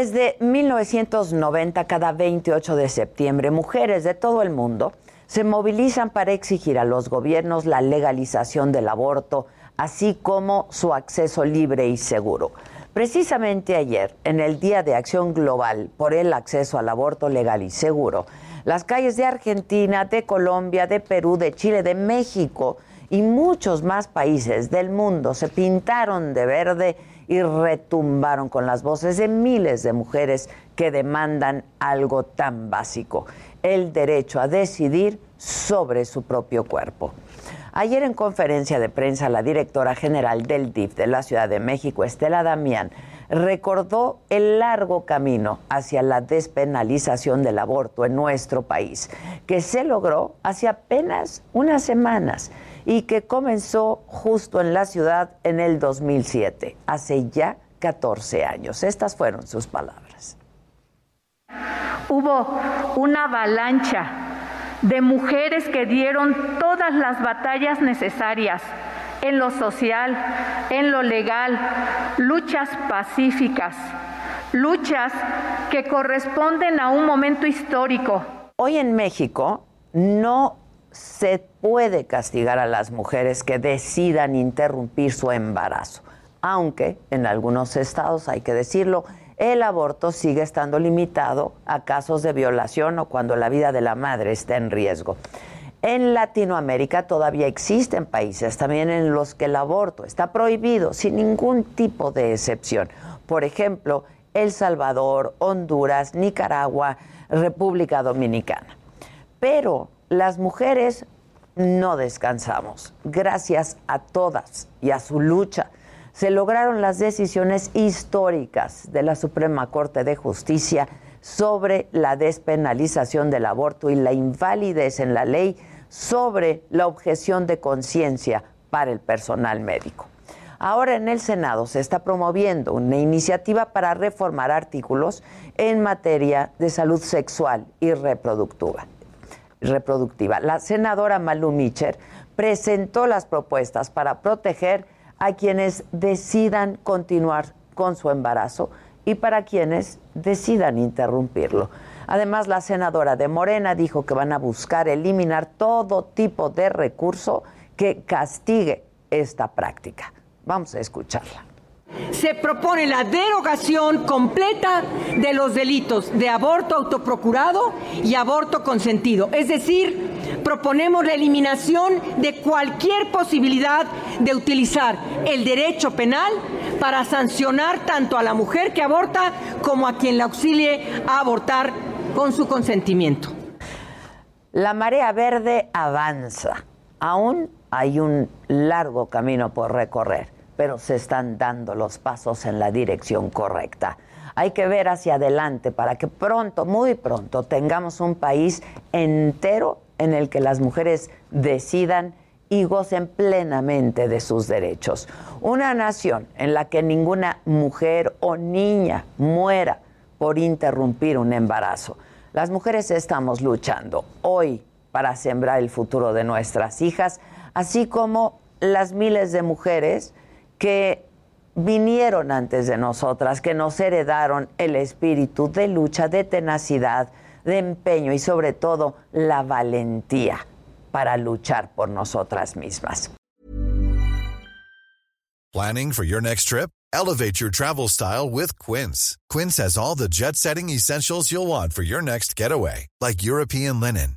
Desde 1990, cada 28 de septiembre, mujeres de todo el mundo se movilizan para exigir a los gobiernos la legalización del aborto, así como su acceso libre y seguro. Precisamente ayer, en el Día de Acción Global por el acceso al aborto legal y seguro, las calles de Argentina, de Colombia, de Perú, de Chile, de México y muchos más países del mundo se pintaron de verde y retumbaron con las voces de miles de mujeres que demandan algo tan básico, el derecho a decidir sobre su propio cuerpo. Ayer en conferencia de prensa, la directora general del DIF de la Ciudad de México, Estela Damián, recordó el largo camino hacia la despenalización del aborto en nuestro país, que se logró hace apenas unas semanas y que comenzó justo en la ciudad en el 2007, hace ya 14 años. Estas fueron sus palabras. Hubo una avalancha de mujeres que dieron todas las batallas necesarias en lo social, en lo legal, luchas pacíficas, luchas que corresponden a un momento histórico. Hoy en México no se puede castigar a las mujeres que decidan interrumpir su embarazo, aunque en algunos estados, hay que decirlo, el aborto sigue estando limitado a casos de violación o cuando la vida de la madre está en riesgo. En Latinoamérica todavía existen países también en los que el aborto está prohibido sin ningún tipo de excepción. Por ejemplo, El Salvador, Honduras, Nicaragua, República Dominicana. Pero las mujeres no descansamos. Gracias a todas y a su lucha se lograron las decisiones históricas de la Suprema Corte de Justicia sobre la despenalización del aborto y la invalidez en la ley sobre la objeción de conciencia para el personal médico. Ahora en el Senado se está promoviendo una iniciativa para reformar artículos en materia de salud sexual y reproductiva reproductiva. La senadora Malu Micher presentó las propuestas para proteger a quienes decidan continuar con su embarazo y para quienes decidan interrumpirlo. Además, la senadora de Morena dijo que van a buscar eliminar todo tipo de recurso que castigue esta práctica. Vamos a escucharla se propone la derogación completa de los delitos de aborto autoprocurado y aborto consentido. Es decir, proponemos la eliminación de cualquier posibilidad de utilizar el derecho penal para sancionar tanto a la mujer que aborta como a quien la auxilie a abortar con su consentimiento. La marea verde avanza. Aún hay un largo camino por recorrer pero se están dando los pasos en la dirección correcta. Hay que ver hacia adelante para que pronto, muy pronto, tengamos un país entero en el que las mujeres decidan y gocen plenamente de sus derechos. Una nación en la que ninguna mujer o niña muera por interrumpir un embarazo. Las mujeres estamos luchando hoy para sembrar el futuro de nuestras hijas, así como las miles de mujeres que vinieron antes de nosotras, que nos heredaron el espíritu de lucha, de tenacidad, de empeño y sobre todo la valentía para luchar por nosotras mismas. Planning for your next trip? Elevate your travel style with Quince. Quince has all the jet-setting essentials you'll want for your next getaway, like European linen,